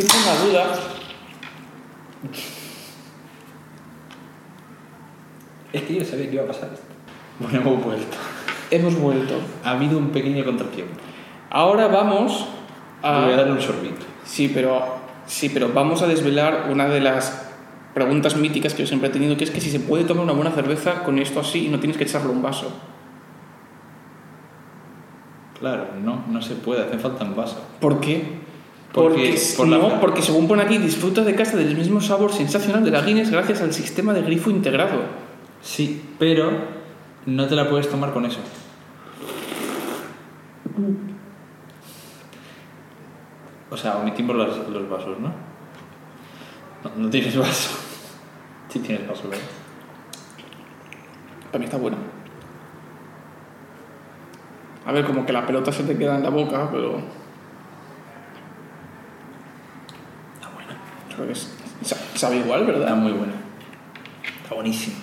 tengo una duda. Es que yo sabía que iba a pasar esto. Bueno, hemos vuelto. Hemos vuelto. Ha habido un pequeño contratiempo. Ahora vamos a... Voy a dar un sorbito. Sí, pero, sí, pero vamos a desvelar una de las preguntas míticas que yo siempre he tenido, que es que si se puede tomar una buena cerveza con esto así y no tienes que echarle un vaso. Claro, no, no se puede, hace falta un vaso. ¿Por qué? Porque- Porque, por la- no, porque según pone aquí, disfruta de casa del mismo sabor sensacional de la Guinness gracias al sistema de grifo integrado. Sí, pero no te la puedes tomar con eso. O sea, omitimos los, los vasos, ¿no? ¿no? no tienes vaso. Sí tienes vaso, ¿verdad? Para mí está bueno. A ver, como que la pelota se te queda en la boca, pero... buena. Creo que es- sa- sabe igual, Está ¿verdad? muy buena. Está buenísima.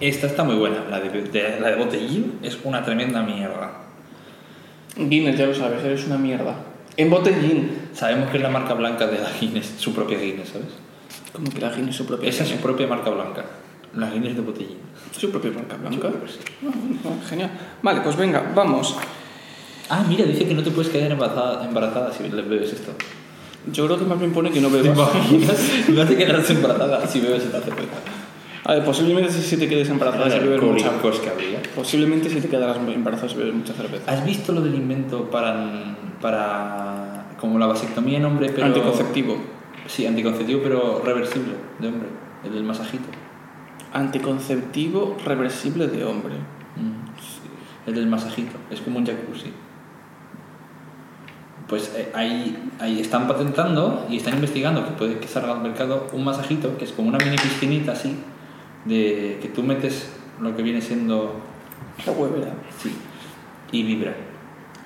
Esta está muy buena. La de, de- la de botellín es una tremenda mierda. Guinness, ya lo sabes, eres una mierda. En botellín. Sabemos que es la marca blanca de la Guinness, su propia Guinness, ¿sabes? Como que la Guinness es su propia Esa es su propia marca blanca. La Guinness de botellín. Su propia marca blanca. Sí. Ah, genial. Vale, pues venga, vamos. Ah, mira, dice que no te puedes quedar embarazada, embarazada si le bebes esto. Yo creo que más bien pone que no ¿Te bebas. imaginas? No te quedas embarazada si bebes esta cerveza. A ver, posiblemente si te quedes embarazada si bebes mucha... Habría. Posiblemente si te quedarás embarazada si bebes mucha cerveza. ¿Has visto lo del invento para, para como la vasectomía en hombre, pero... Anticonceptivo. Sí, anticonceptivo, pero reversible, de hombre. El del masajito. Anticonceptivo reversible de hombre. Mm, El del masajito. Es como un jacuzzi. Pues eh, ahí, ahí están patentando y están investigando que puede que salga al mercado un masajito que es como una mini piscinita así, de que tú metes lo que viene siendo... La huevera. Sí. Y vibra.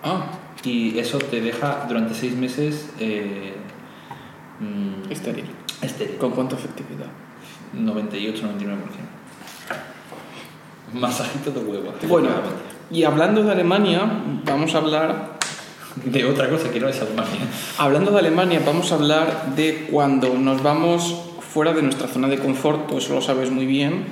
Ah, Y eso te deja durante seis meses eh, mm, estéril. estéril. ¿Con cuánta efectividad? 98-99%. Masajito de huevo. Bueno, y hablando de Alemania, vamos a hablar... De otra cosa que no es Alemania. Hablando de Alemania, vamos a hablar de cuando nos vamos fuera de nuestra zona de confort, tú eso lo sabes muy bien.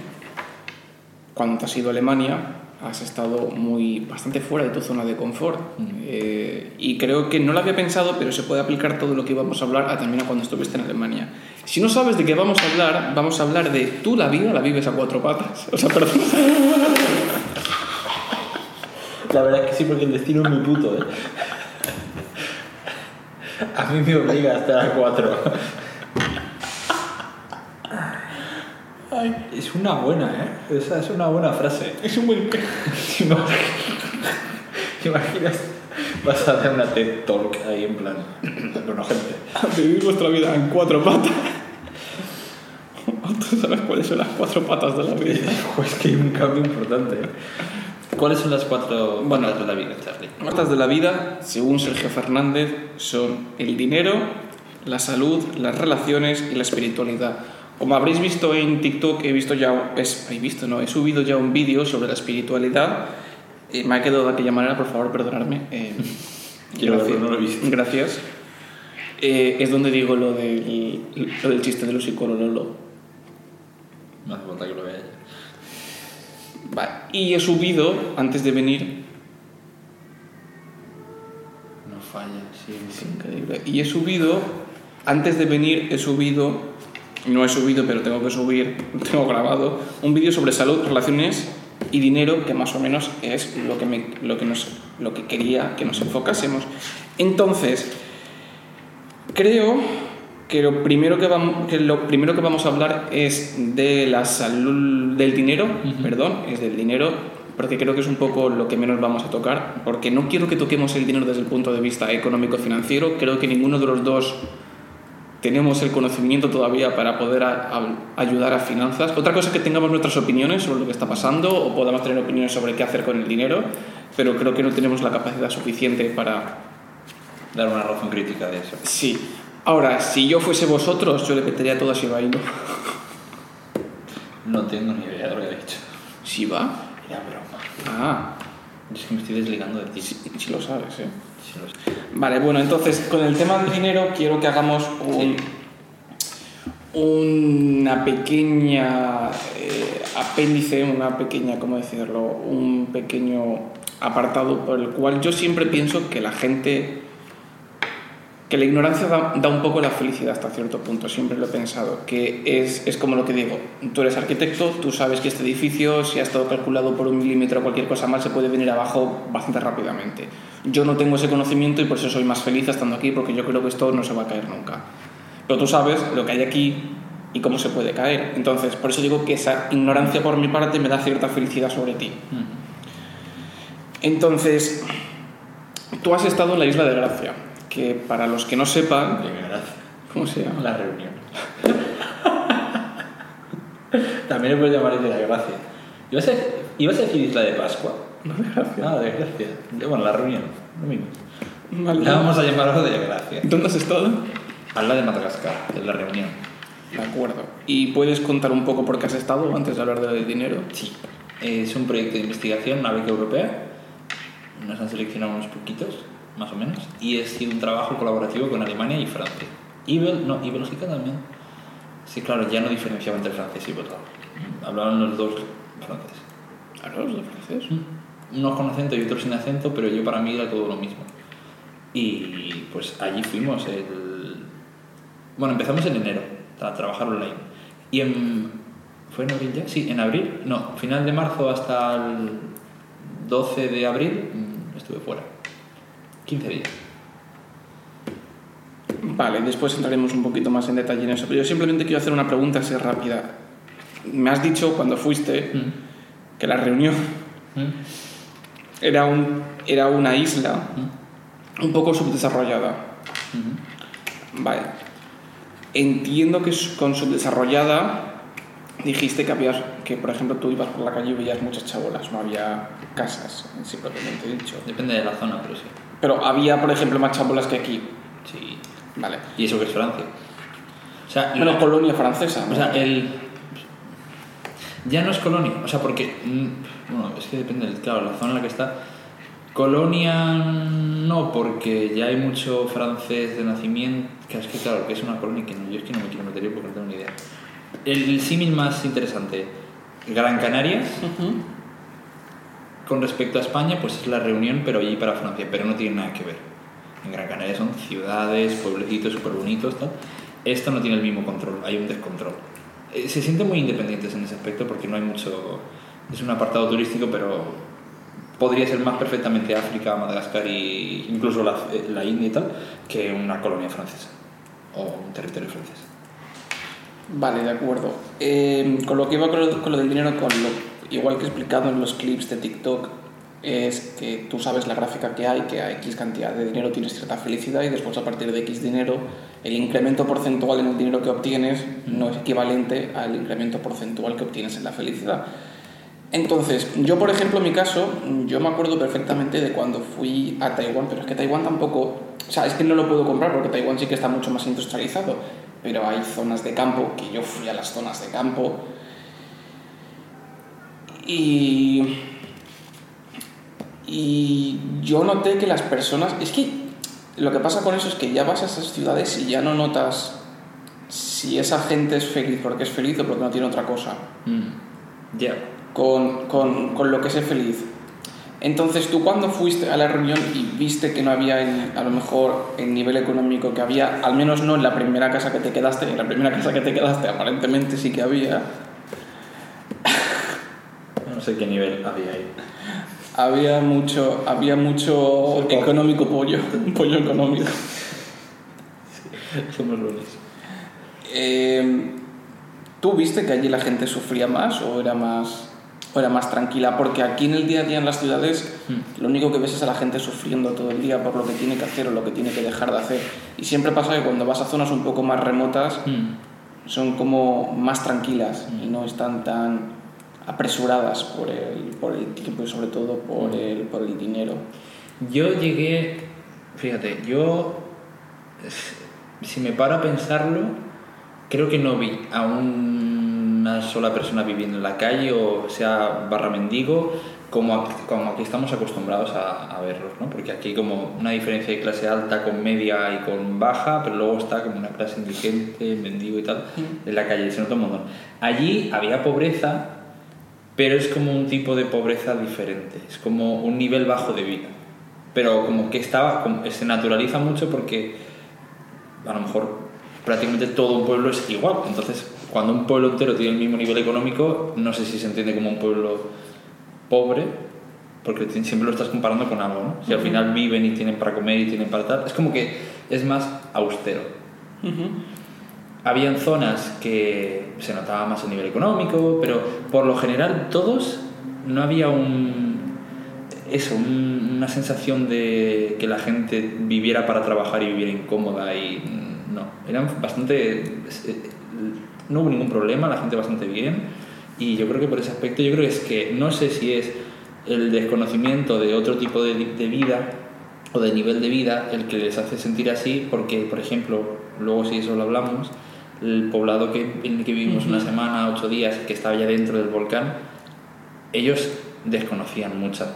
Cuando te has ido a Alemania, has estado muy bastante fuera de tu zona de confort. Mm. Eh, y creo que no lo había pensado, pero se puede aplicar todo lo que íbamos a hablar a también a cuando estuviste en Alemania. Si no sabes de qué vamos a hablar, vamos a hablar de tú la vida la vives a cuatro patas. O sea, perdón. La verdad es que sí, porque el destino es muy puto, ¿eh? A mí me obliga a estar a cuatro. Es una buena, ¿eh? Esa es una buena frase. Es un buen... ¿Te imaginas? ¿Te imaginas? Vas a hacer una TED Talk ahí en plan. Bueno, gente. Vivir vuestra vida en cuatro patas. ¿Tú sabes cuáles son las cuatro patas de la vida? Pues que hay un cambio importante. ¿Cuáles son las cuatro Bueno. de la vida, Charlie? Patas de la vida, según Sergio Fernández, son el dinero, la salud, las relaciones y la espiritualidad. Como habréis visto en TikTok, he visto ya, es, he visto, no, he subido ya un vídeo sobre la espiritualidad. Eh, me ha quedado de aquella manera, por favor, perdonadme. Eh, gracias. no lo he visto. Gracias. Eh, es donde digo lo del, lo del chiste de los psicólogos. No hace falta que lo vea. Vale. Y he subido, antes de venir, No falla, sí. Es increíble. Y he subido, antes de venir, he subido, no he subido, pero tengo que subir, tengo grabado, un vídeo sobre salud, relaciones y dinero, que más o menos es lo que, me, lo que, nos, lo que quería que nos enfocásemos. Entonces, creo que lo primero que vamos, que lo primero que vamos a hablar es de la salud, del dinero, Ujú. perdón, es del dinero, porque creo que es un poco lo que menos vamos a tocar, porque no quiero que toquemos el dinero desde el punto de vista económico-financiero, creo que ninguno de los dos tenemos el conocimiento todavía para poder a- a- ayudar a finanzas. Otra cosa es que tengamos nuestras opiniones sobre lo que está pasando o podamos tener opiniones sobre qué hacer con el dinero, pero creo que no tenemos la capacidad suficiente para Dar una razón crítica de eso. Sí. Ahora, si yo fuese vosotros, yo le metería todo a Shiba Inu. No tengo ni idea de lo que he dicho. ¿Shiba? Era broma. Ah. Es que me estoy desligando de ti. Si, si lo sabes, ¿eh? Lo sé. Vale, bueno, entonces con el tema del dinero quiero que hagamos un, una pequeña eh, apéndice, una pequeña, ¿cómo decirlo? Un pequeño apartado por el cual yo siempre pienso que la gente, que la ignorancia da, da un poco la felicidad hasta cierto punto, siempre lo he pensado, que es, es como lo que digo, tú eres arquitecto, tú sabes que este edificio, si ha estado calculado por un milímetro o cualquier cosa mal, se puede venir abajo bastante rápidamente. Yo no tengo ese conocimiento y por eso soy más feliz estando aquí, porque yo creo que esto no se va a caer nunca. Pero tú sabes lo que hay aquí y cómo se puede caer. Entonces, por eso digo que esa ignorancia por mi parte me da cierta felicidad sobre ti. Mm. Entonces, tú has estado en la isla de Gracia, que para los que no sepan. ¿cómo se llama? La reunión. También le puedes llamar de Gracia. ¿Ibas a, ibas a decir Isla de Pascua? No, de Gracia. Ah, de Gracia. Bueno, la reunión. Lo mismo. Vale. La vamos a llamar algo de Gracia. ¿Dónde has estado? Al lado de Madagascar, de la reunión. De acuerdo. ¿Y puedes contar un poco por qué has estado antes de hablar del dinero? Sí. Es un proyecto de investigación, una beca europea. Nos han seleccionado unos poquitos, más o menos. Y es sido un trabajo colaborativo con Alemania y Francia. Y, Bel- no, y Bélgica también. Sí, claro, ya no diferenciaba entre francés y belga. Hablaban los dos franceses. ¿Hablas de francés? Unos con acento y otros sin acento, pero yo para mí era todo lo mismo. Y pues allí fuimos. El... Bueno, empezamos en enero a trabajar online. Y en... ¿Fue en abril ya? Sí, en abril. No, final de marzo hasta el 12 de abril mm, estuve fuera. 15 días. Vale, después entraremos un poquito más en detalle en eso. Pero yo simplemente quiero hacer una pregunta así rápida. Me has dicho cuando fuiste Mm. que la reunión Mm. era, un, era una isla Mm. un poco subdesarrollada. Vale. Entiendo que con subdesarrollada dijiste que habías, que por ejemplo tú ibas por la calle y veías muchas chabolas, no había casas, en sí propiamente dicho. Depende de la zona, pero sí. Pero había, por ejemplo, más chabolas que aquí. Sí. Vale. Y eso que es Francia. O sea, Bueno, colonia francesa. ¿no? O sea, el. Ya no es colonia, o sea, porque. mm, Bueno, es que depende, del- claro, la zona en la que está. Colonia no, porque ya hay mucho francés de nacimiento. Que es que, claro, que es una colonia que no, yo es que no me quiero meter porque no tengo ni idea. El, el símil más interesante: Gran Canarias, Ujú. con respecto a España, pues es la reunión, pero allí para Francia, pero no tiene nada que ver. En Gran Canaria son ciudades, pueblecitos súper bonitos, tal. Esto no tiene el mismo control, hay un descontrol. Eh, Se sienten muy independientes en ese aspecto porque no hay mucho. Es un apartado turístico, pero podría ser más perfectamente África, Madagascar e incluso la, eh, la India y tal, que una colonia francesa o un territorio francés. Vale, de acuerdo. Eh, con lo que iba con lo, con lo del dinero, con lo, igual que he explicado en los clips de TikTok, es que tú sabes la gráfica que hay, que a X cantidad de dinero tienes cierta felicidad y después a partir de X dinero, el incremento porcentual en el dinero que obtienes no es equivalente al incremento porcentual que obtienes en la felicidad. Entonces, yo por ejemplo, en mi caso, yo me acuerdo perfectamente de cuando fui a Taiwán, pero es que Taiwán tampoco, o sea, es que no lo puedo comprar porque Taiwán sí que está mucho más industrializado, pero hay zonas de campo, que yo fui a las zonas de campo, y, y yo noté que las personas, es que lo que pasa con eso es que ya vas a esas ciudades y ya no notas si esa gente es feliz porque es feliz o porque no tiene otra cosa Mm. Ya. con, con, con lo que es feliz. Entonces tú cuando fuiste a la reunión y viste que no había a lo mejor el nivel económico que había, al menos no en la primera casa que te quedaste, en la primera casa que te quedaste aparentemente sí que había, No sé qué nivel había ahí. había mucho, había mucho económico pollo, pollo económico. Somos lunes. Eh, ¿Tú viste que allí la gente sufría más o era más, o era más tranquila? Porque aquí en el día a día en las ciudades lo único que ves es a la gente sufriendo todo el día por lo que tiene que hacer o lo que tiene que dejar de hacer. Y siempre pasa que cuando vas a zonas un poco más remotas Mm. son como más tranquilas y no están tan apresuradas por el, por el tiempo y sobre todo por el, por el dinero. Yo llegué, fíjate, yo, si me paro a pensarlo, creo que no vi a una sola persona viviendo en la calle, o sea, barra mendigo, como, aquí- como aquí estamos acostumbrados a, a verlos, ¿no? Porque aquí hay como una diferencia de clase alta con media y con baja, pero luego está como una clase indigente, mendigo y tal, en la calle, se nota un montón. Allí había pobreza, pero es como un tipo de pobreza diferente, es como un nivel bajo de vida. Pero como que estaba, como- se naturaliza mucho porque a lo mejor prácticamente todo un pueblo es igual. Entonces, cuando un pueblo entero tiene el mismo nivel económico, no sé si se entiende como un pueblo pobre, porque siempre lo estás comparando con algo, ¿no? Si al final viven y tienen para comer y tienen para tal, es como que es más austero. Habían zonas que se notaba más a nivel económico, pero por lo general todos no había un eso, un- una sensación de que la gente viviera para trabajar y viviera incómoda y no, eran bastante eh, no hubo ningún problema, la gente bastante bien. Y yo creo que por ese aspecto yo creo que es que no sé si es el desconocimiento de otro tipo de, de vida o de nivel de vida el que les hace sentir así porque por ejemplo luego si eso lo hablamos el poblado que, en el que vivimos una semana, ocho días, que estaba ya dentro del volcán, ellos desconocían muchas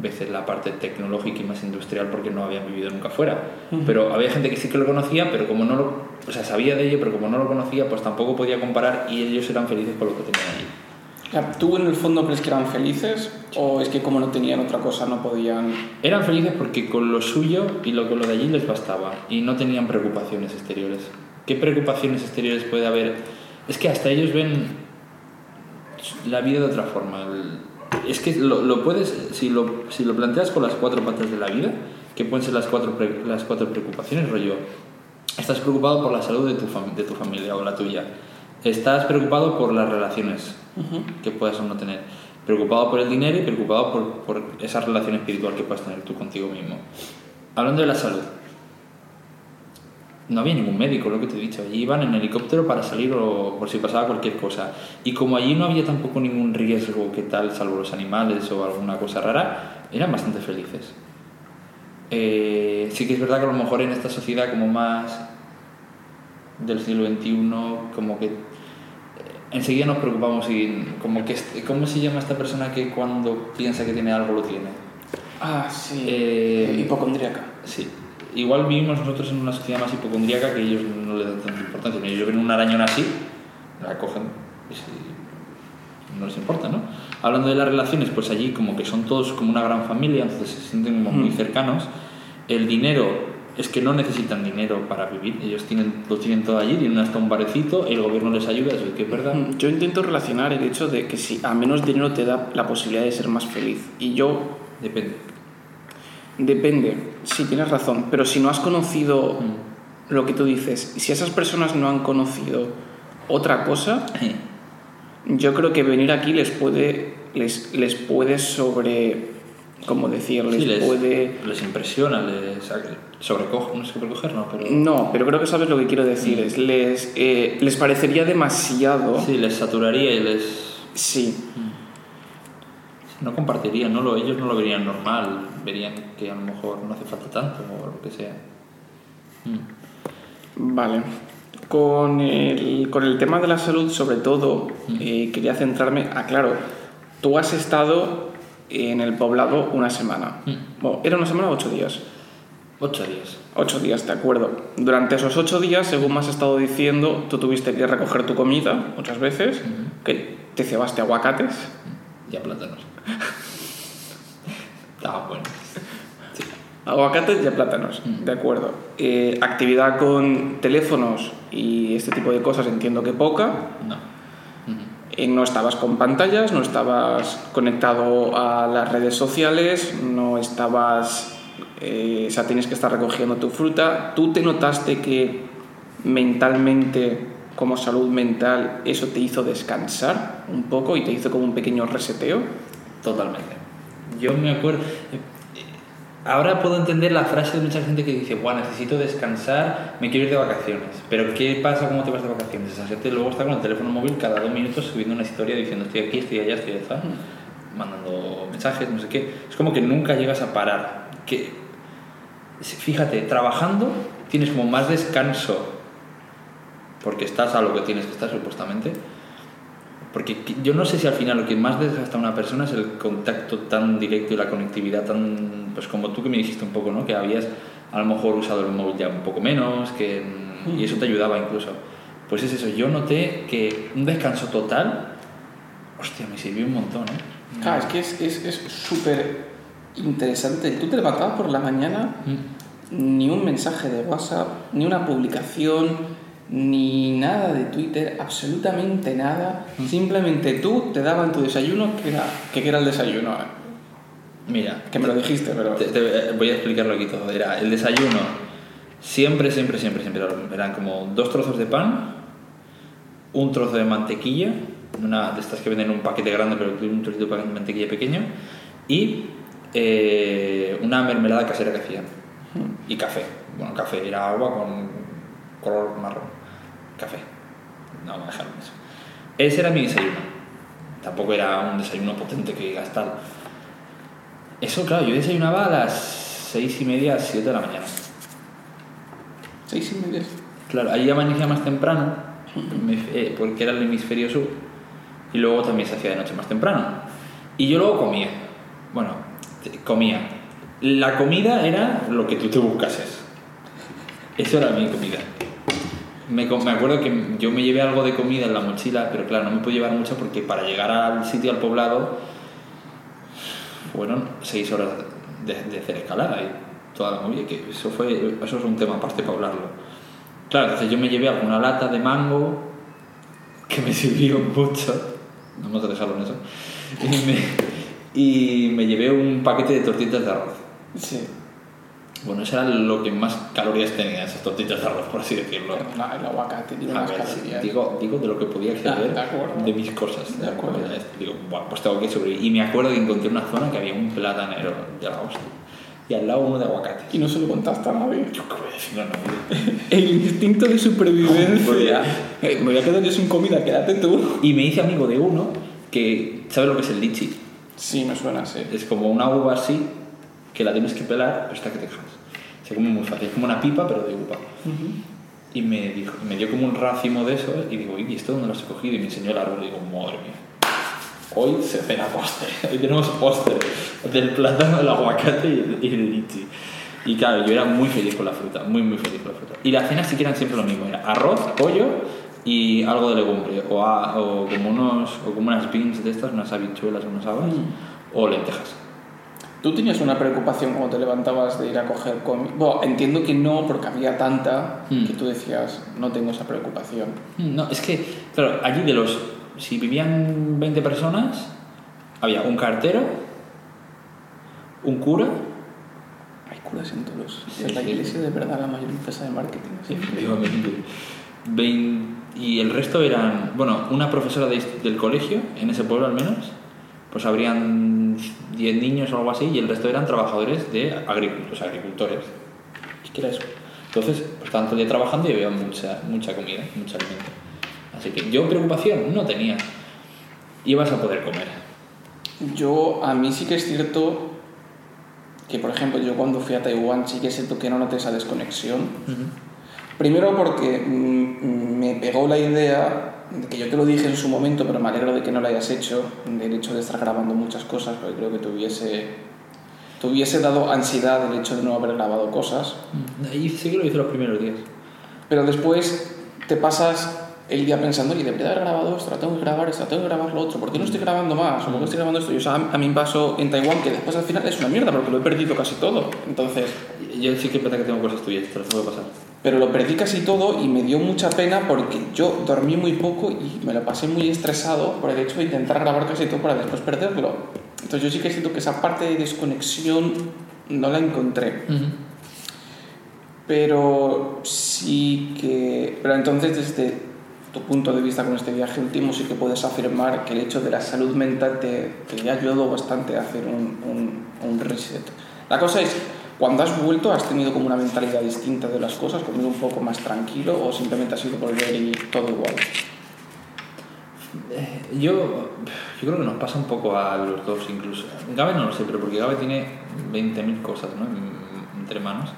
veces la parte tecnológica y más industrial porque no habían vivido nunca fuera. Pero había gente que sí que lo conocía, pero como no lo, o sea, sabía de ello, pero como no lo conocía, pues tampoco podía comparar y ellos eran felices con lo que tenían allí. Sea, ¿Tú en el fondo crees que eran felices o es que como no tenían otra cosa no podían... Eran felices porque con lo suyo y lo, con lo de allí les bastaba y no tenían preocupaciones exteriores. ¿Qué preocupaciones exteriores puede haber? Es que hasta ellos ven la vida de otra forma. El- Es que lo, lo puedes, si lo, si lo planteas con las cuatro patas de la vida, que pueden ser las cuatro, pre- las cuatro preocupaciones, rollo, estás preocupado por la salud de tu, fam- de tu familia o la tuya, estás preocupado por las relaciones que puedas o no tener, preocupado por el dinero y preocupado por, por esa relación espiritual que puedas tener tú contigo mismo. Hablando de la salud, no había ningún médico, lo que te he dicho. Allí iban en helicóptero para salir o por si pasaba cualquier cosa. Y como allí no había tampoco ningún riesgo que tal, salvo los animales o alguna cosa rara, eran bastante felices. Eh, sí que es verdad que a lo mejor en esta sociedad como más del siglo XXI, como que eh, enseguida nos preocupamos y como que, este- ¿cómo se llama esta persona que cuando piensa que tiene algo lo tiene? Ah, sí. Eh, Hipocondríaca. Sí. Igual vivimos nosotros en una sociedad más hipocondríaca que ellos no le dan tanta importancia. Ellos ven una arañona así, la cogen y si- no les importa, ¿no? Hablando de las relaciones, pues allí como que son todos como una gran familia, entonces se sienten como muy cercanos. El dinero es que no necesitan dinero para vivir, ellos tienen, lo tienen todo allí, tienen hasta un barecito, el gobierno les ayuda, eso es que es verdad. Yo intento relacionar el hecho de que si a menos dinero te da la posibilidad de ser más feliz. Y yo, Depende. Depende, sí, tienes razón, pero si no has conocido Mm. lo que tú dices, si esas personas no han conocido otra cosa, yo creo que venir aquí les puede, les, les puede sobre, ¿cómo decir? Les, Sí, les, puede... les impresiona, les sobrecoge, no sobrecoger, no, pero... No, pero creo que sabes lo que quiero decir. Es, les, eh, les parecería demasiado... Sí, les saturaría y les... Sí. No compartirían, no lo, ellos no lo verían normal, verían que a lo mejor no hace falta tanto o lo que sea. Mm. Vale. Con el, con el tema de la salud, sobre todo, eh, quería centrarme. Ah, claro, tú has estado en el poblado una semana. Mm. Bueno, ¿Era una semana o ocho días? Ocho días. Ocho días, de acuerdo. Durante esos ocho días, según me has estado diciendo, tú tuviste que recoger tu comida muchas veces, que te cebaste aguacates. Ya plátanos. Estaba bueno. Sí. Aguacates y a plátanos, de acuerdo. Eh, actividad con teléfonos y este tipo de cosas entiendo que poca. No. Eh, no estabas con pantallas, no estabas conectado a las redes sociales, no estabas... eh, o sea, tienes que estar recogiendo tu fruta. ¿Tú te notaste que mentalmente, como salud mental, eso te hizo descansar un poco y te hizo como un pequeño reseteo? Totalmente. Yo me acuerdo. Ahora puedo entender la frase de mucha gente que dice, Buah, necesito descansar, me quiero ir de vacaciones. Pero ¿qué pasa cuando te vas de vacaciones? Esa gente luego está con el teléfono móvil cada dos minutos subiendo una historia diciendo estoy aquí, estoy allá, estoy allá, mandando mensajes, no sé qué. Es como que nunca llegas a parar. Que, fíjate, trabajando tienes como más descanso porque estás a lo que tienes que estar supuestamente Porque yo no sé si al final lo que más desgasta a una persona es el contacto tan directo y la conectividad tan. Pues como tú que me dijiste un poco, ¿no? Que habías a lo mejor usado el móvil ya un poco menos, que, y eso te ayudaba incluso. Pues es eso, yo noté que un descanso total, hostia, me sirvió un montón, ¿eh? Claro, es que es súper es, interesante. Tú te levantabas por la mañana, Mm. ni un mensaje de WhatsApp, ni una publicación, ni nada de Twitter, absolutamente nada. Mm. Simplemente tú te daban tu desayuno, que era, que era el desayuno. Mira, Que me lo dijiste, pero... te- te- voy a explicarlo aquí todo. Era el desayuno, siempre, siempre, siempre, siempre. Eran como dos trozos de pan, un trozo de mantequilla, una de estas que venden en un paquete grande, pero un trocito de mantequilla pequeño, y eh, una mermelada casera que hacían. Y café. Bueno, café era agua con color marrón. Café. No, me dejaron eso. Ese era mi desayuno. Tampoco era un desayuno potente que digas tal. Eso, claro, yo desayunaba a las seis y media, siete de la mañana. Seis y media. Claro, ahí amanecía más temprano, eh, porque era el hemisferio sur, y luego también se hacía de noche más temprano. Y yo luego comía. Bueno, comía. La comida era lo que tú te buscases. Eso era mi comida. Me, me acuerdo que yo me llevé algo de comida en la mochila, pero claro, no me pude llevar mucho porque para llegar al sitio, al poblado, fueron seis horas de, de hacer escalada y toda la movida, que eso, fue, eso es un tema aparte para hablarlo. Claro, entonces yo me llevé alguna lata de mango que me sirvió mucho, vamos a dejarlo en eso, y me, y me llevé un paquete de tortitas de arroz. Sí. Bueno, eso era lo que más calorías tenía, esas tortitas de arroz, por así decirlo. No, el aguacate tiene A más ver, sí, calorías. digo, digo de lo que podía acceder Ah, de de mis cosas. De acuerdo. Digo, bueno, pues tengo que sobrevivir. Y me acuerdo que encontré una zona que había un platanero de la hostia. Y al lado uno de aguacate. Y no se lo contaste a nadie. Yo qué voy a decir, no, no. El instinto de supervivencia. Eh, me voy a quedar yo sin comida, quédate tú. Y me hice amigo de uno que, ¿sabes lo que es el lichi? Sí, me suena así. Es como una uva así, que la tienes que pelar hasta que te dejas. Se come muy fácil, es como una pipa pero de uva. Y me, dijo, me dio como un racimo de eso y digo, ¿y esto dónde lo has cogido? Y me enseñó el árbol y digo, madre mía. Hoy se cena postre. Hoy tenemos postre del plátano, el aguacate y el, y el lichi. Y claro, yo era muy feliz con la fruta, muy, muy feliz con la fruta. Y las cenas sí que eran siempre lo mismo, era arroz, pollo y algo de legumbre, o, a- o, como, unos, o como unas beans de estas, unas habichuelas, unas habas, o lentejas. ¿Tú tenías una preocupación cuando te levantabas de ir a coger comida? Bueno, entiendo que no, porque había tanta Mm. que tú decías, no tengo esa preocupación. No, es que, claro, allí de los. Si vivían 20 personas, había un cartero, un cura, Hay curas en sitios. Sí, la sí, iglesia sí. de verdad la mayor empresa de marketing. ¿sí? efectivamente. Vein- y el resto eran, bueno, una profesora de- del colegio, en ese pueblo al menos, pues habrían 10 niños o algo así, y el resto eran trabajadores de agricultores, agricultores. ¿Y qué era eso? Entonces, pues el día trabajando y había mucha, mucha comida, mucho alimento. Así que yo preocupación no tenía. Ibas a poder comer. Yo, a mí sí que es cierto que, por ejemplo, yo cuando fui a Taiwán sí que siento que no noté esa desconexión. Primero porque mm, me pegó la idea, de que yo te lo dije en su momento, pero me alegro de que no lo hayas hecho, del hecho de estar grabando muchas cosas, porque creo que te hubiese, te hubiese dado ansiedad el hecho de no haber grabado cosas. Y sí que lo hice los primeros días. Pero después te pasas el día pensando, oye, debería haber grabado esto, tengo que grabar esto, tengo que grabar lo otro, ¿por qué no estoy grabando más? ¿O por qué estoy grabando esto? Y, o sea, a mí me pasó en Taiwán que después al final es una mierda porque lo he perdido casi todo. Entonces, Yo sí que pasa que tengo cosas tuyas, te las puedo pasar. Pero lo perdí casi todo y me dio mucha pena porque yo dormí muy poco y me lo pasé muy estresado por el hecho de intentar grabar casi todo para después perderlo. Entonces yo sí que siento que esa parte de desconexión no la encontré. Pero sí que... Pero entonces desde tu punto de vista con este viaje último sí que puedes afirmar que el hecho de la salud mental te, te ha ayudado bastante a hacer un, un, un reset. La cosa es, cuando has vuelto has tenido como una mentalidad distinta de las cosas, conmigo un poco más tranquilo o simplemente has ido volver y todo igual. Eh, Yo, yo creo que nos pasa un poco a los dos incluso. Gabe no lo sé, pero porque Gabe tiene 20.000 cosas ¿no? En- entre manos.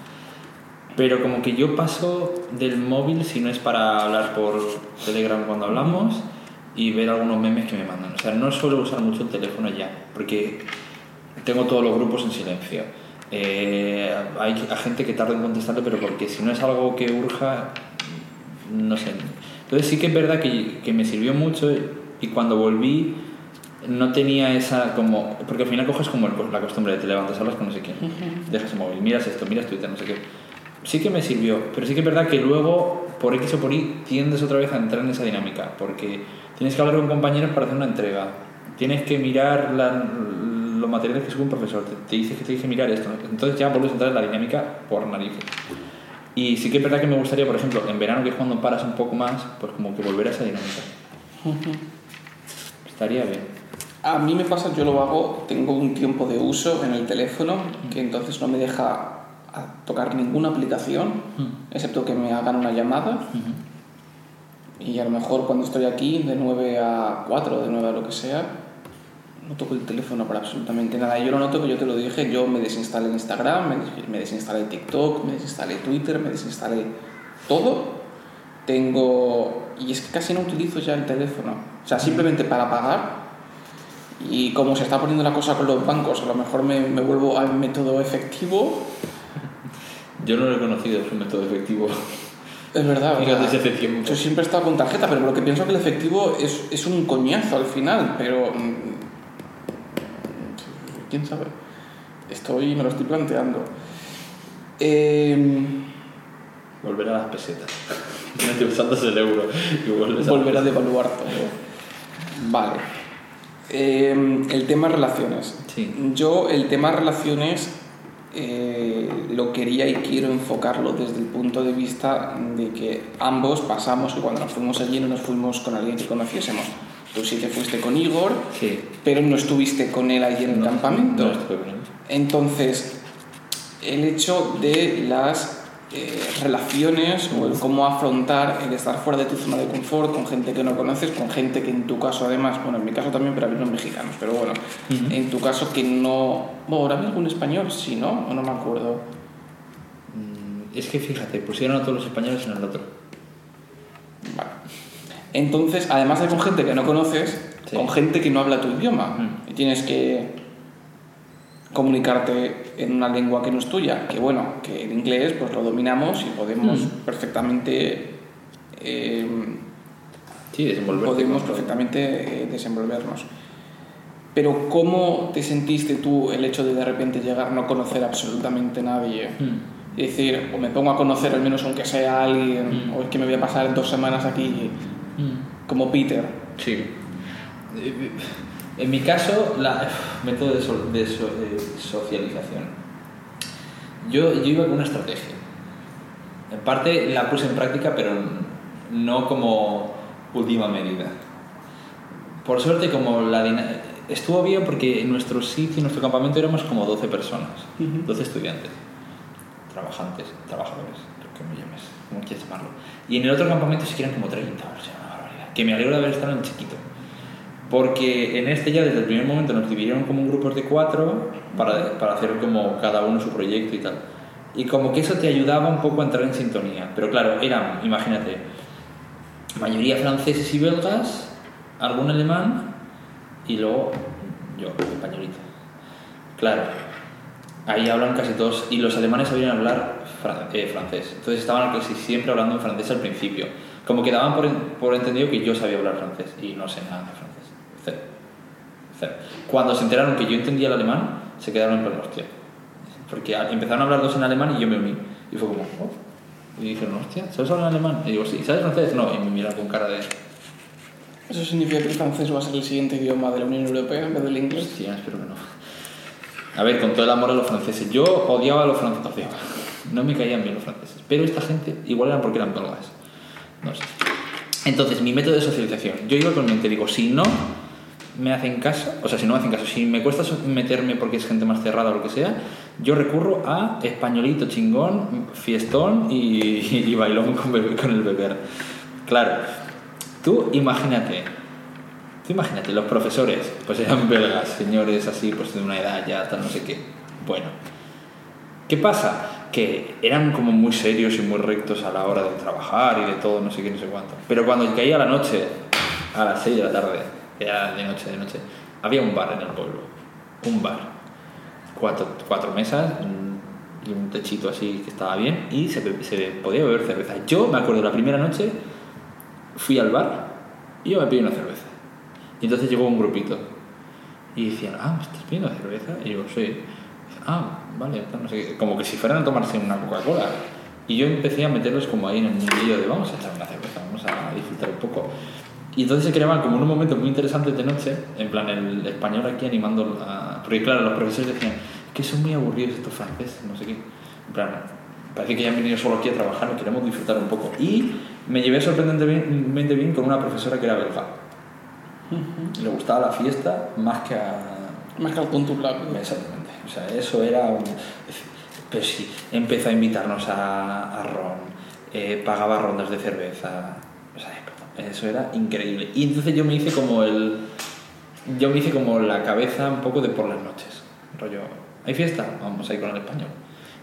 Pero como que yo paso del móvil, si no es para hablar por Telegram cuando hablamos, y ver algunos memes que me mandan. O sea, no suelo usar mucho el teléfono ya, porque tengo todos los grupos en silencio. Eh, hay, hay gente que tarda en contestarle, pero porque si no es algo que urja, no sé. Entonces sí que es verdad que, que me sirvió mucho y cuando volví no tenía esa como... Porque al final coges como el- la costumbre de te levantas, hablas con no sé quién, dejas el móvil, miras esto, miras Twitter, no sé qué. Sí que me sirvió, pero sí que es verdad que luego, por X o por Y, tiendes otra vez a entrar en esa dinámica, porque tienes que hablar con compañeros para hacer una entrega, tienes que mirar la- los materiales que sube un profesor, te, te dice que tienes que mirar esto, entonces ya vuelves a entrar en la dinámica por narices. Y sí que es verdad que me gustaría, por ejemplo, en verano, que es cuando paras un poco más, pues como que volver a esa dinámica. Estaría bien. A mí me pasa, yo lo hago, tengo un tiempo de uso en el teléfono que entonces no me deja tocar ninguna aplicación, excepto que me hagan una llamada. Y a lo mejor cuando estoy aquí, de 9 a 4, de 9 a lo que sea, no toco el teléfono para absolutamente nada. Yo lo noto que yo te lo dije, yo me desinstalé Instagram, me, des- me desinstalé TikTok, me desinstalé Twitter, me desinstalé todo. Tengo... Y es que casi no utilizo ya el teléfono. O sea, simplemente para pagar. Y como se está poniendo la cosa con los bancos, a lo mejor me, me vuelvo al método efectivo. Yo no lo he conocido, es un método efectivo. Es verdad. ¿verdad? Yo siempre he estado con tarjeta, pero lo que pienso que el efectivo es, es un coñazo al final, pero... ¿Quién sabe? Estoy, me lo estoy planteando. Eh, Volver a las pesetas. Imagínate usándose el euro y vuelves a... volver a devaluar todo. Vale. Eh, el tema relaciones. Sí. Yo el tema relaciones eh, lo quería y quiero enfocarlo desde el punto de vista de que ambos pasamos que cuando nos fuimos allí no nos fuimos con alguien que conociésemos. Tú sí que fuiste con Igor, Sí. pero no estuviste con él allí en el No, campamento. No estuve con él. Entonces, el hecho de las eh, relaciones o el cómo afrontar el estar fuera de tu zona de confort con gente que no conoces, con gente que en tu caso además, bueno, en mi caso también, pero había unos mexicanos, pero bueno, en tu caso que no... Bueno, ¿ahora había algún español? Sí, ¿no? O no me acuerdo. Mm, Es que fíjate, pusieron a todos los españoles en el otro. Entonces, además de con gente que no conoces, Sí. con gente que no habla tu idioma. Mm. Y tienes que comunicarte en una lengua que no es tuya. Que bueno, que el inglés pues lo dominamos y podemos Mm. perfectamente... eh, Sí, podemos perfectamente eh, desenvolvernos. Pero ¿cómo te sentiste tú el hecho de de repente llegar no conocer absolutamente nadie? Mm. Decir, o me pongo a conocer al menos aunque sea a alguien, Mm. o es que me voy a pasar dos semanas aquí Mm. como Peter. Sí. Eh, En mi caso, la método de, so- de so- de socialización. Yo, yo iba con una estrategia. En parte la puse en práctica, pero no como última medida. Por suerte, como la estuvo bien porque en nuestro sitio, en nuestro campamento éramos como 12 personas, Ujú. 12 estudiantes, trabajantes, trabajadores, lo que me llames, como quieras llamarlo. Y en el otro campamento sí que eran como 30, o. Que me alegro de haber estado en chiquito. Porque en este ya desde el primer momento nos dividieron como en grupos de cuatro para, para hacer como cada uno su proyecto y tal. Y como que eso te ayudaba un poco a entrar en sintonía. Pero claro, eran, imagínate, mayoría franceses y belgas, algún alemán y luego yo, españolito. Claro, ahí hablan casi todos y los alemanes sabían hablar fra- eh, francés. Entonces estaban casi siempre hablando en francés al principio. Como que daban por, por entendido que yo sabía hablar francés y no sé nada de francés. Cero. Cero. Cuando se enteraron que yo entendía el alemán, se quedaron en plan, hostia. Porque empezaron a hablar dos en alemán y yo me uní. Y fue como, oh. Y dijeron, hostia, ¿sabes hablar alemán? Y digo, sí, ¿sabes francés? No, y me miran con cara de, ¿Eso significa que el francés va a ser el siguiente idioma de la Unión Europea en vez del inglés? hostia, espero que no. A ver, con todo el amor a los franceses. Yo odiaba a los franceses. odiaba. No me caían bien los franceses. Pero esta gente igual eran porque eran belgas. No sé. Entonces, mi método de socialización. Yo iba con mente, digo, si no me hacen caso, o sea, si no me hacen caso, si me cuesta meterme porque es gente más cerrada o lo que sea, yo recurro a españolito chingón, fiestón y, bailón con, con el beber. Claro, tú imagínate, tú imagínate, los profesores, pues eran belgas, señores así, pues de una edad ya, tal, no sé qué. Bueno, ¿qué pasa? Que eran como muy serios y muy rectos a la hora de trabajar y de todo, no sé qué, no sé cuánto. Pero cuando caía la noche, a las 6 de la tarde, era de noche, de noche, había un bar en el pueblo. Un bar. Cuatro, cuatro mesas y un techito así que estaba bien y se podía beber cerveza. Yo me acuerdo la primera noche fui al bar y yo me pedí una cerveza. Y entonces llegó un grupito y decían, ah, ¿me estás pidiendo cerveza? Y yo, sí. Ah, vale, no sé. Como que si fueran a tomarse una Coca-Cola. Y yo empecé a meterlos como ahí en el mundillo de vamos a echar una cerveza, vamos a disfrutar un poco. Y entonces se creaban como unos momentos muy interesantes de noche, en plan el español aquí animando a... Porque claro, los profesores decían que son muy aburridos estos franceses, no sé qué. En plan, parece que ya han venido solo aquí a trabajar, queremos disfrutar un poco. Y me llevé sorprendentemente bien con una profesora que era belga. Le gustaba la fiesta más que a... Más que al punto blanco. Exactamente. O sea, eso era un... Pero sí, empezó a invitarnos a, a ron, eh, pagaba rondas de cerveza. O sea, eso era increíble. Y entonces yo me hice como el... Yo me hice como la cabeza un poco de por las noches. Rollo, ¿hay fiesta? Vamos a ir con el español.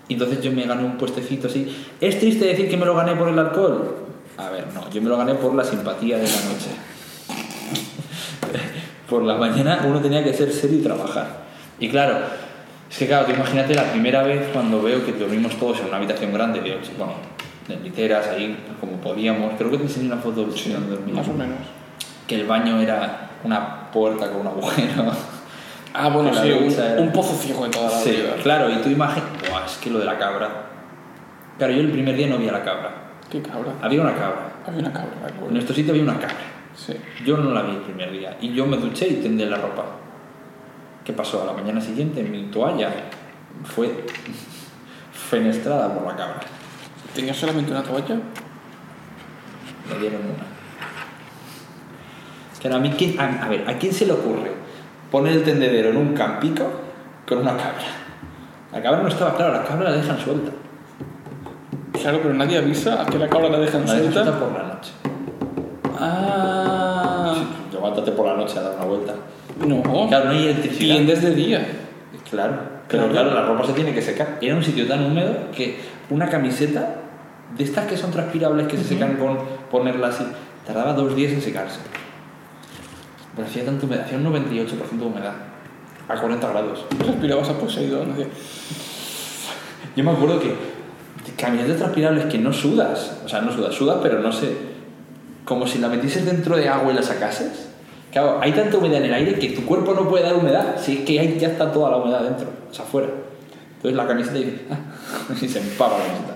Y entonces yo me gané un puestecito así. ¿Es triste decir que me lo gané por el alcohol? A ver, no, yo me lo gané por la simpatía de la noche. por la mañana uno tenía que ser serio y trabajar. Y claro, es que claro, tú imagínate la primera vez cuando veo que dormimos todos en una habitación grande, de ocho, bueno, de literas ahí, como podíamos. Creo que te enseñé una foto de donde dormíamos. Más o menos. Que el baño era una puerta con un agujero. Ah, bueno, sí, un, era- un pozo ciego de toda la Sí, vida. claro, y tú imaginas. Buah, es que lo de la cabra. Claro, yo el primer día no vi a la cabra. Qué cabra. Había una cabra. Había una cabra, En nuestro sitio había una cabra. Sí. Yo no la vi el primer día. Y yo me duché y tendí la ropa. ¿Qué pasó? A la mañana siguiente mi toalla fue fenestrada por la cabra. ¿Tenías solamente una toalla? Me dieron una. Que a mí, ¿quién- a, a ver, ¿a quién se le ocurre poner el tendedero en un campico con una cabra? La cabra no estaba claro, la cabra la dejan suelta. Claro, pero nadie avisa a que la cabra la dejan La dejan suelta. suelta por la Levántate por la noche a dar una vuelta. No. Claro, no hay electricidad. Tiendes de día. Claro, pero Claro. claro, la ropa se tiene que secar. Era un sitio tan húmedo que una camiseta de estas que son transpirables que se secan con ponerla así, tardaba dos días en secarse. Pero hacía tanta humedad, hacía un 98% de humedad, a 40 grados. Respirabas a Poseidón. Yo me acuerdo que camisetas transpirables que no sudas, o sea, no sudas, sudas, pero no sé, como si la metieses dentro de agua y la sacases. Claro, hay tanta humedad en el aire que tu cuerpo no puede dar humedad, si es que ahí ya está toda la humedad dentro, o sea, afuera. Entonces la camiseta dice, "Ah", y se empapa la camiseta.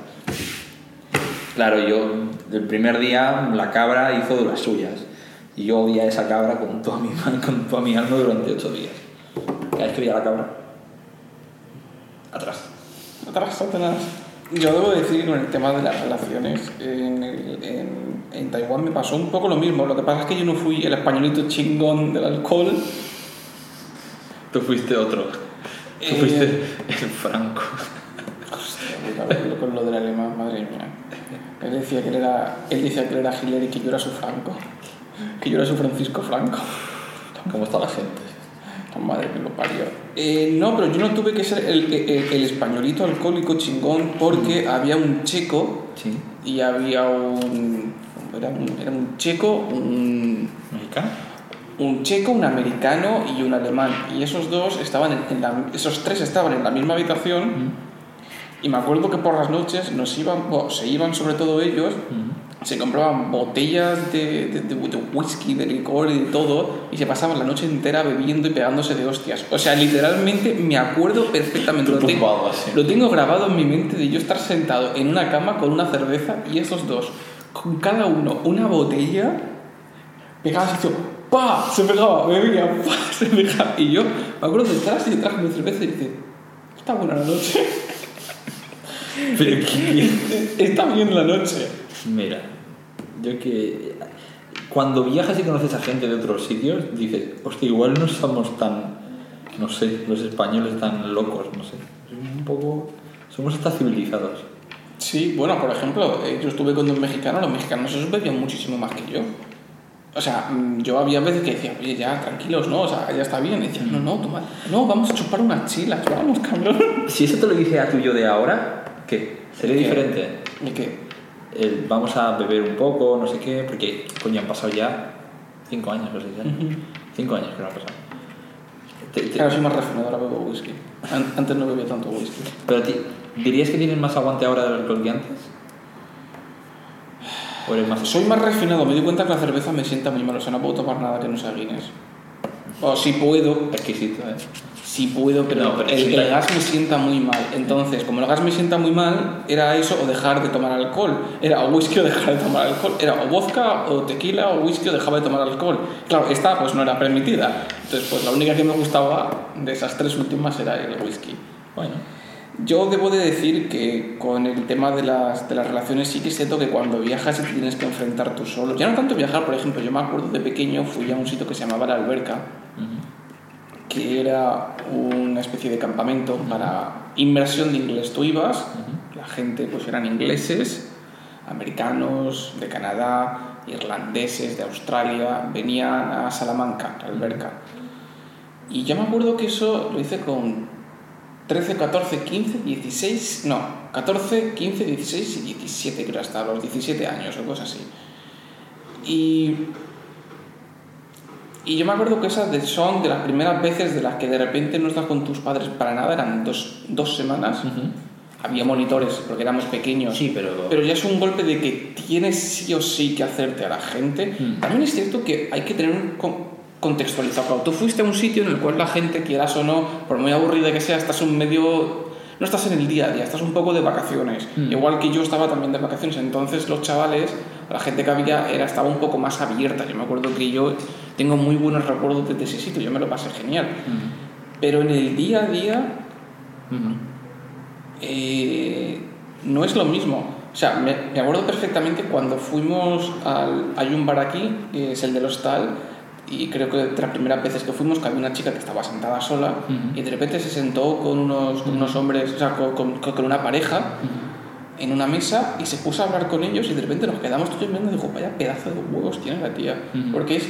Claro, yo el primer día la cabra hizo de las suyas y yo odié a esa cabra con toda mi, con toda mi alma durante ocho días. Cada vez que veía a la cabra, atrás. Atrás, Satanás. Yo debo decir con el tema de las relaciones, en, en, en Taiwán me pasó un poco lo mismo. Lo que pasa es que yo no fui el españolito chingón del alcohol. Tú fuiste otro. Tú Eh, fuiste el Franco. Hostia, con lo del alemán, madre mía. Él decía que él era, él decía que él era Hitler y que yo era su Franco. Que yo era su Francisco Franco. ¿Cómo está la gente? Madre que lo parió. Eh, no, pero yo no tuve que ser el, el- el españolito alcohólico chingón porque había un checo Sí. y había un. Era un, era un checo, un, ¿Mexicano? un checo, un americano y un alemán. Y esos dos estaban en, en la, esos tres estaban en la misma habitación. Y me acuerdo que por las noches nos iban, bueno, se iban sobre todo ellos, se compraban botellas de, de, de- de whisky, de licor y de todo, y se pasaban la noche entera bebiendo y pegándose de hostias. O sea, literalmente me acuerdo perfectamente. Lo tengo, lo tengo grabado en mi mente de yo estar sentado en una cama con una cerveza y esos dos, con cada uno una botella, pegadas así, ¡pa! Se pegaba, bebía, ¡pa! Se pegaba. Y yo me acuerdo de estar así detrás de mi cerveza y decir, está buena la noche. Pero ¿qué? Está bien la noche. Mira, yo que. Cuando viajas y conoces a gente de otros sitios, dices, hostia, igual no somos tan. No sé, los españoles tan locos, no sé. Somos un poco. Somos hasta civilizados. Sí, bueno, por ejemplo, eh, yo estuve con dos mexicanos, los mexicanos esos bebían muchísimo más que yo. O sea, mm, yo había veces que decía, oye, ya, tranquilos, ¿no? O sea, ya está bien. Y decían, no, no, toma, no, vamos a chupar unas chilas, vamos, cabrón. Si eso te lo dice a tu yo de ahora, ¿qué? ¿Sería ¿Qué? diferente? ¿Y qué? El, vamos a beber un poco, no sé qué, porque, coño, han pasado ya Cinco años o seis años. Cinco años que no ha pasado. Te- te- Claro, soy más refinado, ahora bebo whisky. An- Antes no bebía tanto whisky. Pero ti- ¿dirías que tienes más aguante ahora del alcohol que antes? ¿O eres más Soy más refinado, me di cuenta que la cerveza me sienta muy mal, o sea, no puedo tomar nada que no sea Guinness. O si puedo, exquisito, eh? Sí puedo, pero, No, pero el, sienta- el gas me sienta muy mal. Entonces, como el gas me sienta muy mal, era eso o dejar de tomar alcohol. Era o whisky o dejar de tomar alcohol. Era o vodka o tequila o whisky o dejaba de tomar alcohol. Claro, esta pues no era permitida. Entonces, pues la única que me gustaba de esas tres últimas era el whisky. Bueno, Yo debo de decir que con el tema de las, de las relaciones sí que es cierto que cuando viajas y te tienes que enfrentar tú solo. Ya no tanto viajar, por ejemplo, yo me acuerdo de pequeño fui a un sitio que se llamaba La Alberca, que era una especie de campamento para inmersión de inglés. Tú ibas, la gente pues eran ingleses, americanos, de Canadá, irlandeses, de Australia, venían a Salamanca, La Alberca. Y yo me acuerdo que eso lo hice con 13, 14, 15, 16, no, 14, 15, 16 y 17, creo, hasta los 17 años o cosas así. Y, y yo me acuerdo que esas de- son de las primeras veces de las que de repente no estás con tus padres para nada, eran dos, dos semanas. Había monitores porque éramos pequeños. Sí, pero... Pero ya es un golpe de que tienes sí o sí que hacerte a la gente. Mm. También es cierto que hay que tener un con- contextualizado. Claro, tú fuiste a un sitio en el cual la gente, quieras o no, por muy aburrida que sea, estás un medio... No estás en el día a día, estás un poco de vacaciones. Mm. Igual que yo estaba también de vacaciones. Entonces los chavales, la gente que había, era, estaba un poco más abierta. Yo me acuerdo que yo tengo muy buenos recuerdos de ese sitio, yo me lo pasé genial. Ujú. Pero en el día a día Ujú. eh, no es lo mismo. O sea, me, me acuerdo perfectamente cuando fuimos al. Hay un bar aquí, que es el del hostal, y creo que de las primeras veces que fuimos, que había una chica que estaba sentada sola, Ujú. y de repente se sentó con unos, con unos hombres, o sea, con, con- con una pareja en una mesa y se puso a hablar con ellos, y de repente nos quedamos todos mirando y dijo, vaya pedazo de huevos tiene la tía. Ujú. Porque es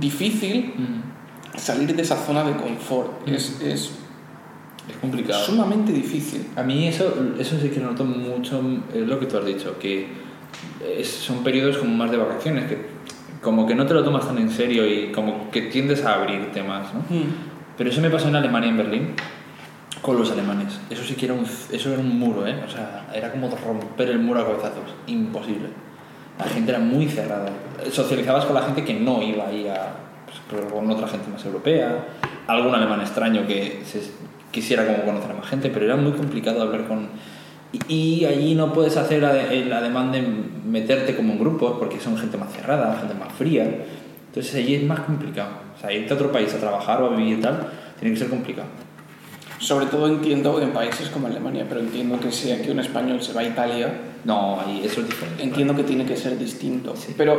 difícil Ujú. salir de esa zona de confort. Es, es Es complicado. sumamente difícil. A mí eso, eso sí que noto mucho, es lo que tú has dicho, que es- son periodos como más de vacaciones, que como que no te lo tomas tan en serio y como que tiendes a abrirte más, ¿no? Mm. Pero eso me pasó en Alemania, en Berlín, con los alemanes. Eso sí que era un, eso era un muro, ¿eh? O sea, era como romper el muro a cabezazos. Imposible. La gente era muy cerrada. Socializabas con la gente que no iba ahí a... pues, con otra gente más europea, algún alemán extraño que se quisiera como conocer a más gente, pero era muy complicado hablar con... Y, y allí no puedes hacer el ademán de meterte como en grupos porque son gente más cerrada, gente más fría. Entonces allí es más complicado. O sea, irte a otro país a trabajar o a vivir y tal, tiene que ser complicado. Sobre todo entiendo en países como Alemania, pero entiendo que si aquí un español se va a Italia, No, ahí eso es diferente. entiendo que tiene que ser distinto. Sí. Pero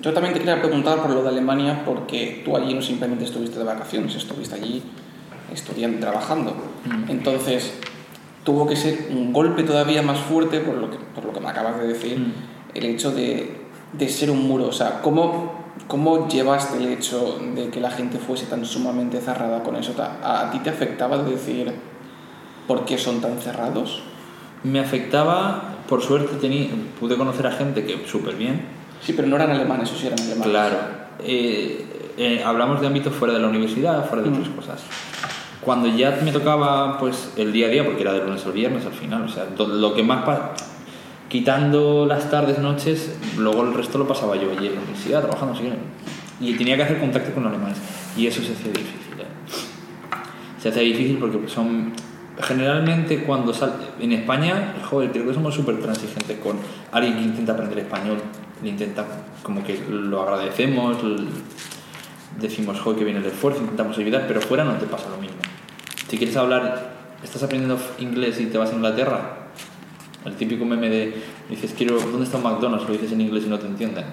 yo también te quería preguntar por lo de Alemania, porque tú allí no simplemente estuviste de vacaciones, estuviste allí estudiando, trabajando. Mm. Entonces, tuvo que ser un golpe todavía más fuerte, por lo que, por lo que me acabas de decir, Mm. el hecho de, de ser un muro. O sea, ¿cómo, ¿cómo llevaste el hecho de que la gente fuese tan sumamente cerrada con eso? ¿A, ti te afectaba de decir por qué son tan cerrados? Me afectaba, por suerte tenía, pude conocer a gente que súper bien. Sí, pero no eran alemanes, o sí eran alemanes. Claro. Eh, eh, hablamos de ámbitos fuera de la universidad, fuera de Mm. otras cosas. Cuando ya me tocaba pues el día a día, porque era de lunes al viernes al final, o sea, lo que más... quitando las tardes, noches, luego el resto lo pasaba yo allí en la universidad, trabajando, así y tenía que hacer contacto con alemanes. Y eso se hacía difícil. ¿eh? Se hacía difícil porque son... Generalmente cuando sal... En España, joder, creo que somos súper transigentes con alguien que intenta aprender español. Le intenta, como que lo agradecemos, decimos, joder, que viene el esfuerzo, intentamos ayudar, pero fuera no te pasa lo mismo. Si quieres hablar, estás aprendiendo inglés y te vas a Inglaterra, el típico meme de, dices, quiero, ¿dónde está un McDonald's? Lo dices en inglés y no te entienden.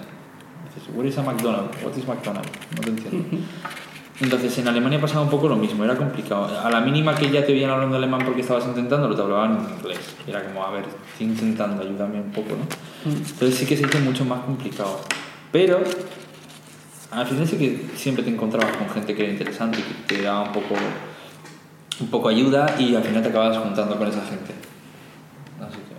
Dices, where is a McDonald's? What is McDonald's? No te entienden. Entonces en Alemania pasaba un poco lo mismo, era complicado. A la mínima que ya te veían hablando alemán porque estabas intentando, lo te hablaban en inglés. Era como, a ver, estoy intentando, ayúdame un poco, ¿no? Entonces sí que se hizo mucho más complicado. Pero al final sí que siempre te encontrabas con gente que era interesante y que te daba un poco, un poco ayuda y al final te acabas juntando con esa gente. Así que,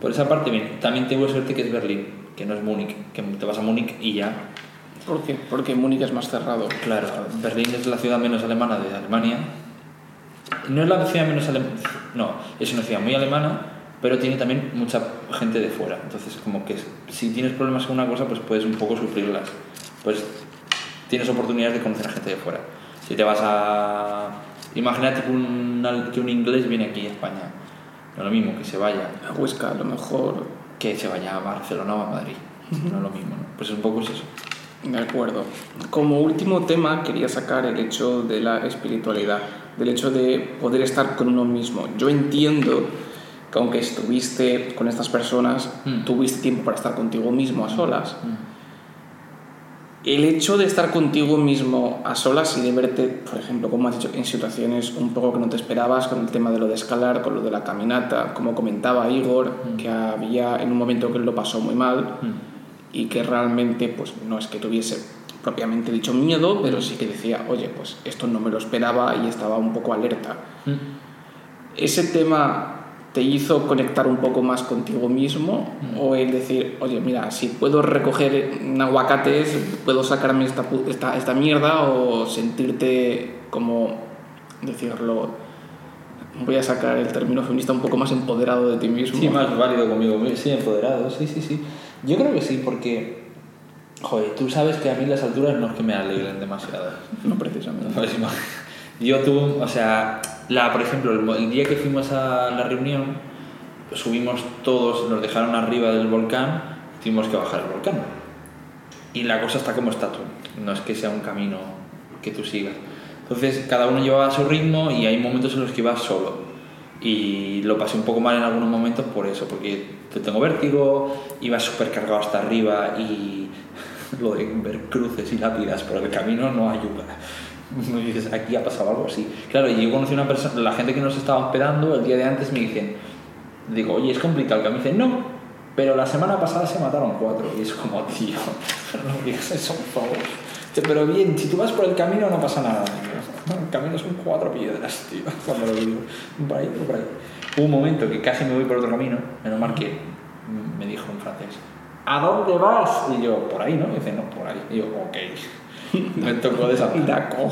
por esa parte bien. También tengo suerte que es Berlín. que no es Múnich, que te vas a Múnich y ya. ¿Por qué? Porque Múnich es más cerrado. Claro, Berlín es la ciudad menos alemana de Alemania. No es la ciudad menos alemana, no, es una ciudad muy alemana, pero tiene también mucha gente de fuera. Entonces, como que si tienes problemas con una cosa, pues puedes un poco sufrirlas. Pues tienes oportunidades de conocer a gente de fuera. Si te vas a... Imagínate que un, que un inglés viene aquí a España. No es lo mismo que se vaya. A Huesca, a lo mejor. Que se vaya a Barcelona o a Madrid. No es lo mismo, ¿no? Pues un poco es eso. De acuerdo. Como último tema quería sacar el hecho de la espiritualidad, del hecho de poder estar con uno mismo. Yo entiendo que aunque estuviste con estas personas, Mm. tuviste tiempo para estar contigo mismo a solas. Mm. El hecho de estar contigo mismo a solas y de verte, por ejemplo, como has dicho, en situaciones un poco que no te esperabas, con el tema de lo de escalar, con lo de la caminata, como comentaba Igor, Mm. que había en un momento que él lo pasó muy mal Mm. y que realmente pues no es que tuviese propiamente dicho miedo, pero sí que decía, oye, pues esto no me lo esperaba y estaba un poco alerta. Mm. ¿Ese tema te hizo conectar un poco más contigo mismo? ¿O el decir, oye, mira, si puedo recoger aguacates, puedo sacarme esta, esta, esta mierda? ¿O sentirte como, decirlo, voy a sacar el término feminista, un poco más empoderado de ti mismo? Sí, más válido conmigo, mismo. sí, empoderado, sí, sí, sí. Yo creo que sí, porque, joder, tú sabes que a mí las alturas no es que me alegren demasiado. No precisamente. Ima- Yo tuve, o sea, la, por ejemplo, el, día que fuimos a la reunión, subimos todos, nos dejaron arriba del volcán, tuvimos que bajar el volcán. Y la cosa está como está tú, no es que sea un camino que tú sigas. Entonces, cada uno llevaba su ritmo y hay momentos en los que ibas solo. Y lo pasé un poco mal en algunos momentos por eso, porque tengo vértigo, iba súper cargado hasta arriba y lo de ver cruces y lápidas por el camino no ayuda. Y dices, aquí ha pasado algo así. Claro, y yo conocí una persona, la gente que nos estaba hospedando el día de antes me dicen, digo, oye, es complicado camino. Me dicen, no, pero la semana pasada se mataron cuatro. Y es como, tío, no digas eso, por favor. Pero bien, si tú vas por el camino no pasa nada. "No, el camino son cuatro piedras, tío. Cuando lo digo, por ahí, por ahí. Hubo un momento que casi me voy por otro camino, menos mal que me dijo en francés, ¿a dónde vas? Y yo, por ahí, ¿no? Y dice, no, por ahí. Y yo, ok. me tocó desatar. D'accord.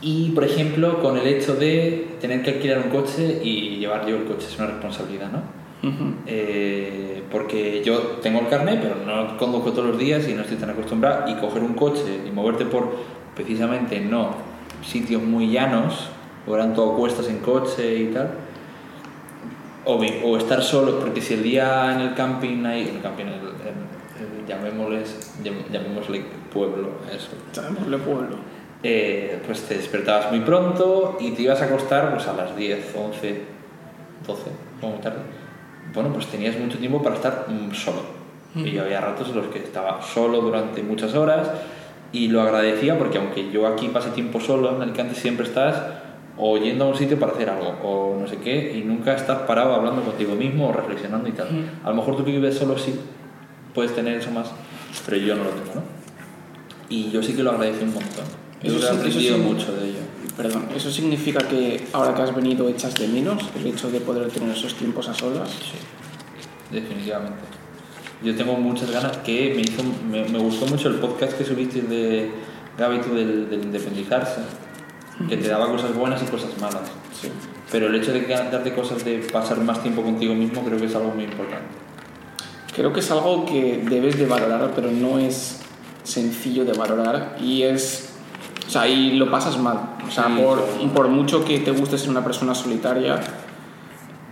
Y, por ejemplo, con el hecho de tener que alquilar un coche y llevar yo el coche, es una responsabilidad, ¿no? Ujú. Eh, porque yo tengo el carnet, pero no conduzco todos los días y no estoy tan acostumbrado. Y coger un coche y moverte por, precisamente, no sitios muy llanos, o eran todo cuestas en coche y tal. O, o estar solo, porque si el día en el camping hay, en el camping, el, el- el- llamémosles, llam- llamémosle pueblo, a eso. Llamémosle pueblo. Eh, pues te despertabas muy pronto y te ibas a acostar pues, a las 10, 11, 12, como tarde. Bueno, pues tenías mucho tiempo para estar mm, solo. Y yo había ratos en los que estaba solo durante muchas horas y lo agradecía porque aunque yo aquí pase tiempo solo, en Alicante siempre estás o yendo a un sitio para hacer algo o no sé qué y nunca estás parado hablando contigo mismo o reflexionando y tal. A lo mejor tú que vives solo sí puedes tener eso más, pero yo no lo tengo, ¿no? Y yo sí que lo agradecí un montón. Yo Eso he aprendido sí. mucho de ello. Perdón, ¿eso significa que ahora que has venido echas de menos el hecho de poder tener esos tiempos a solas? Sí, definitivamente. Yo tengo muchas ganas que me hizo, me, me gustó mucho el podcast que subiste de Gaby tú del, del independizarse, que te daba cosas buenas y cosas malas. Sí. Pero el hecho de que- darte cosas de pasar más tiempo contigo mismo creo que es algo muy importante. Creo que es algo que debes de valorar, pero no es sencillo de valorar y es... O sea, y lo pasas mal. O sea, por, por mucho que te guste ser una persona solitaria,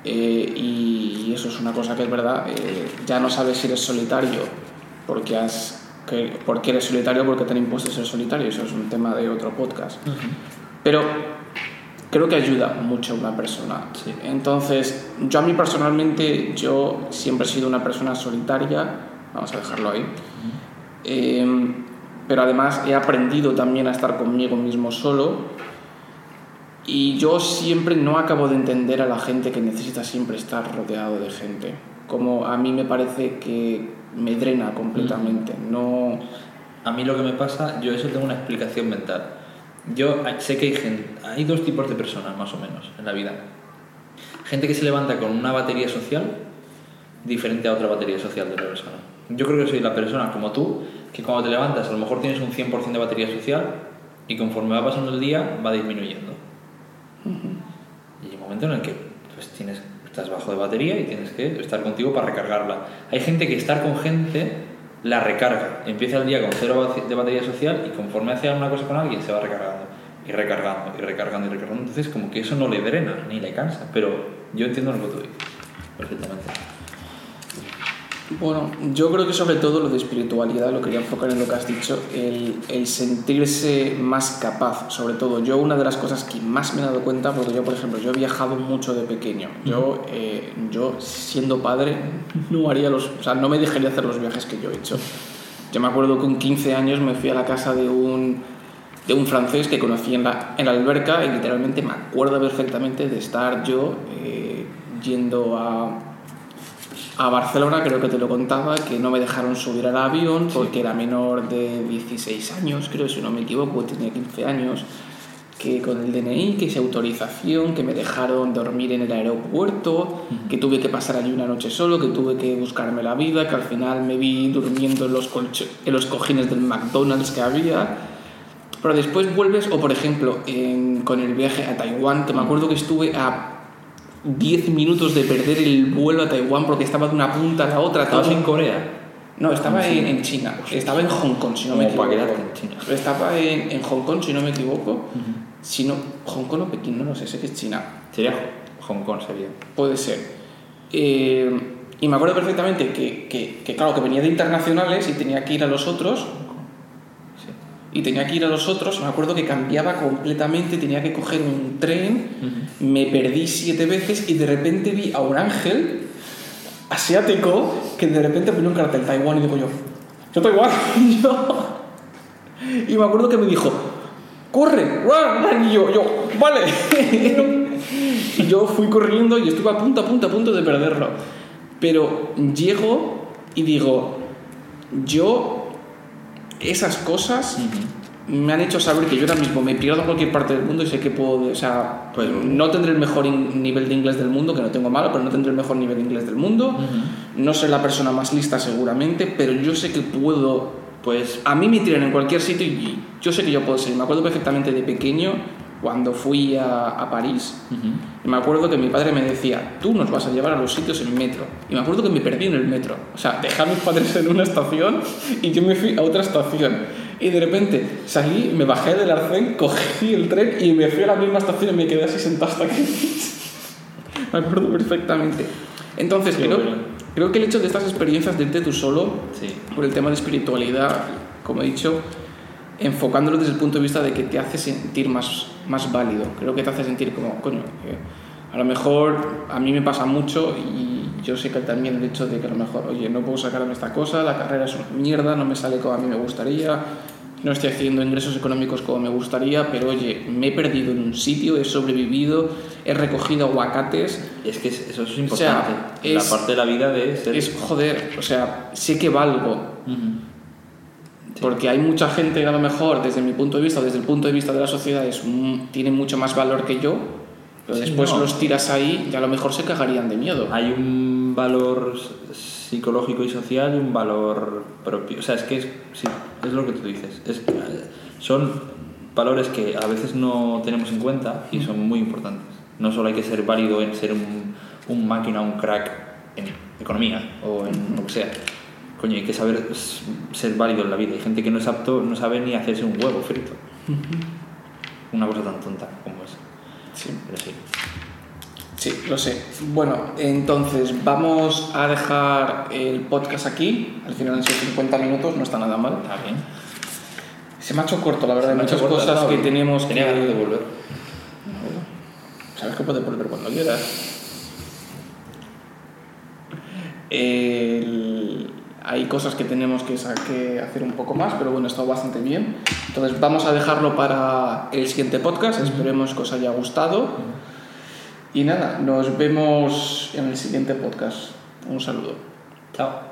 eh, y eso es una cosa que es verdad, eh, ya no sabes si eres solitario porque, has, que, porque eres solitario porque te han impuesto ser solitario. Eso es un tema de otro podcast. Pero creo que ayuda mucho a una persona. Sí. Entonces, yo a mí personalmente, yo siempre he sido una persona solitaria, vamos a dejarlo ahí. Eh, pero además he aprendido también a estar conmigo mismo solo. Y yo siempre no acabo de entender a la gente que necesita siempre estar rodeado de gente. Como a mí me parece que me drena completamente. No. A mí lo que me pasa, yo eso tengo una explicación mental. Yo sé que hay gente, hay dos tipos de personas más o menos en la vida. Gente que se levanta con una batería social diferente a otra batería social de otra persona. Yo creo que soy la persona como tú, que cuando te levantas a lo mejor tienes un 100% de batería social y conforme va pasando el día va disminuyendo. Y hay un momento en el que pues, tienes, estás bajo de batería y tienes que estar contigo para recargarla. Hay gente que estar con gente la recarga. Empieza el día con cero de batería social y conforme hace una cosa con alguien se va recargando y recargando y recargando y recargando. Entonces como que eso no le drena ni le cansa. Pero yo entiendo lo que tú dices perfectamente. Bueno, yo creo que sobre todo lo de espiritualidad, lo quería enfocar en lo que has dicho, el, el, sentirse más capaz, sobre todo. Yo una de las cosas que más me he dado cuenta, porque yo, por ejemplo, yo he viajado mucho de pequeño. Yo, eh, yo siendo padre, no haría los, o sea, no me dejaría hacer los viajes que yo he hecho. Yo me acuerdo que con 15 años me fui a la casa de un, de un francés que conocí en la, en la alberca y literalmente me acuerdo perfectamente de estar yo eh, yendo a a Barcelona, creo que te lo contaba, que no me dejaron subir al avión porque era menor de 16 años, creo, si no me equivoco, tenía 15 años, que con el DNI, que esa autorización, que me dejaron dormir en el aeropuerto, que tuve que pasar allí una noche solo, que tuve que buscarme la vida, que al final me vi durmiendo en los, en los cojines del McDonald's que había. Pero después vuelves, o por ejemplo, con el viaje a Taiwán, que me acuerdo que estuve a 10 minutos de perder el vuelo a Taiwán porque estaba de una punta a la otra. ¿Estabas en Corea? No, estaba en, en, China. Estaba en Hong Kong, si no me equivoco. En China. Estaba en, en, Hong Kong, si no me equivoco. Si no, Hong Kong o Pekín, no lo sé, sé que es China. Sería Hong Kong, sería. Puede ser. Eh, y me acuerdo perfectamente que, que, que, claro, que venía de internacionales y tenía que ir a los otros y tenía que ir a los otros, me acuerdo que cambiaba completamente, tenía que coger un tren, me perdí siete veces y de repente vi a un ángel asiático que de repente ponía un cartel Taiwán y digo yo, yo Taiwán, y yo... Y me acuerdo que me dijo, corre, run, y yo, yo, vale. y yo fui corriendo y estuve a punto, a punto, a punto de perderlo. Pero llego y digo, yo esas cosas me han hecho saber que yo ahora mismo me pierdo en cualquier parte del mundo y sé que puedo, o sea, pues no tendré el mejor nivel de inglés del mundo, que no tengo malo, pero no tendré el mejor nivel de inglés del mundo, no soy la persona más lista seguramente, pero yo sé que puedo, pues a mí me tiran en cualquier sitio y yo sé que yo puedo ser. Me acuerdo perfectamente de pequeño cuando fui a, a París, y me acuerdo que mi padre me decía, tú nos vas a llevar a los sitios en metro. Y me acuerdo que me perdí en el metro. O sea, dejé a mis padres en una estación y yo me fui a otra estación. Y de repente salí, me bajé del arcén, cogí el tren y me fui a la misma estación y me quedé así sentado hasta aquí. me acuerdo perfectamente. Entonces, creo, creo que el hecho de estas experiencias de irte tú solo, por el tema de espiritualidad, como he dicho, enfocándolo desde el punto de vista de que te hace sentir más, más válido. Creo que te hace sentir como, coño, a lo mejor a mí me pasa mucho y yo sé que también el hecho de que a lo mejor, oye, no puedo sacarme esta cosa, la carrera es una mierda, no me sale como a mí me gustaría, no estoy haciendo ingresos económicos como me gustaría, pero oye, me he perdido en un sitio, he sobrevivido, he recogido aguacates. Es que eso es importante. la parte de la vida de ser... Es joder, o sea, sé que valgo. Porque hay mucha gente que a lo mejor, desde mi punto de vista, o desde el punto de vista de la sociedad, es, tiene mucho más valor que yo, pero después los tiras ahí y a lo mejor se cagarían de miedo. Hay un valor psicológico y social y un valor propio. O sea, es que es, sí, es lo que tú dices. Es, son valores que a veces no tenemos en cuenta y son muy importantes. No solo hay que ser válido en ser un, un máquina, un crack en economía o en lo que sea coño, hay que saber ser válido en la vida. Hay gente que no es apto, no sabe ni hacerse un huevo frito. Una cosa tan tonta como esa. Sí. Pero sí. Sí, lo sé. Bueno, entonces vamos a dejar el podcast aquí. Al final han sido 50 minutos, no está nada mal. Está bien. Se me ha hecho corto, la verdad. Hay muchas cosas que tenemos Tenía que... de volver. Sabes que puedes volver cuando quieras. El hay cosas que tenemos que, hacer un poco más, pero bueno, está bastante bien. Entonces vamos a dejarlo para el siguiente podcast, esperemos que os haya gustado. Y nada, nos vemos en el siguiente podcast. Un saludo. Chao.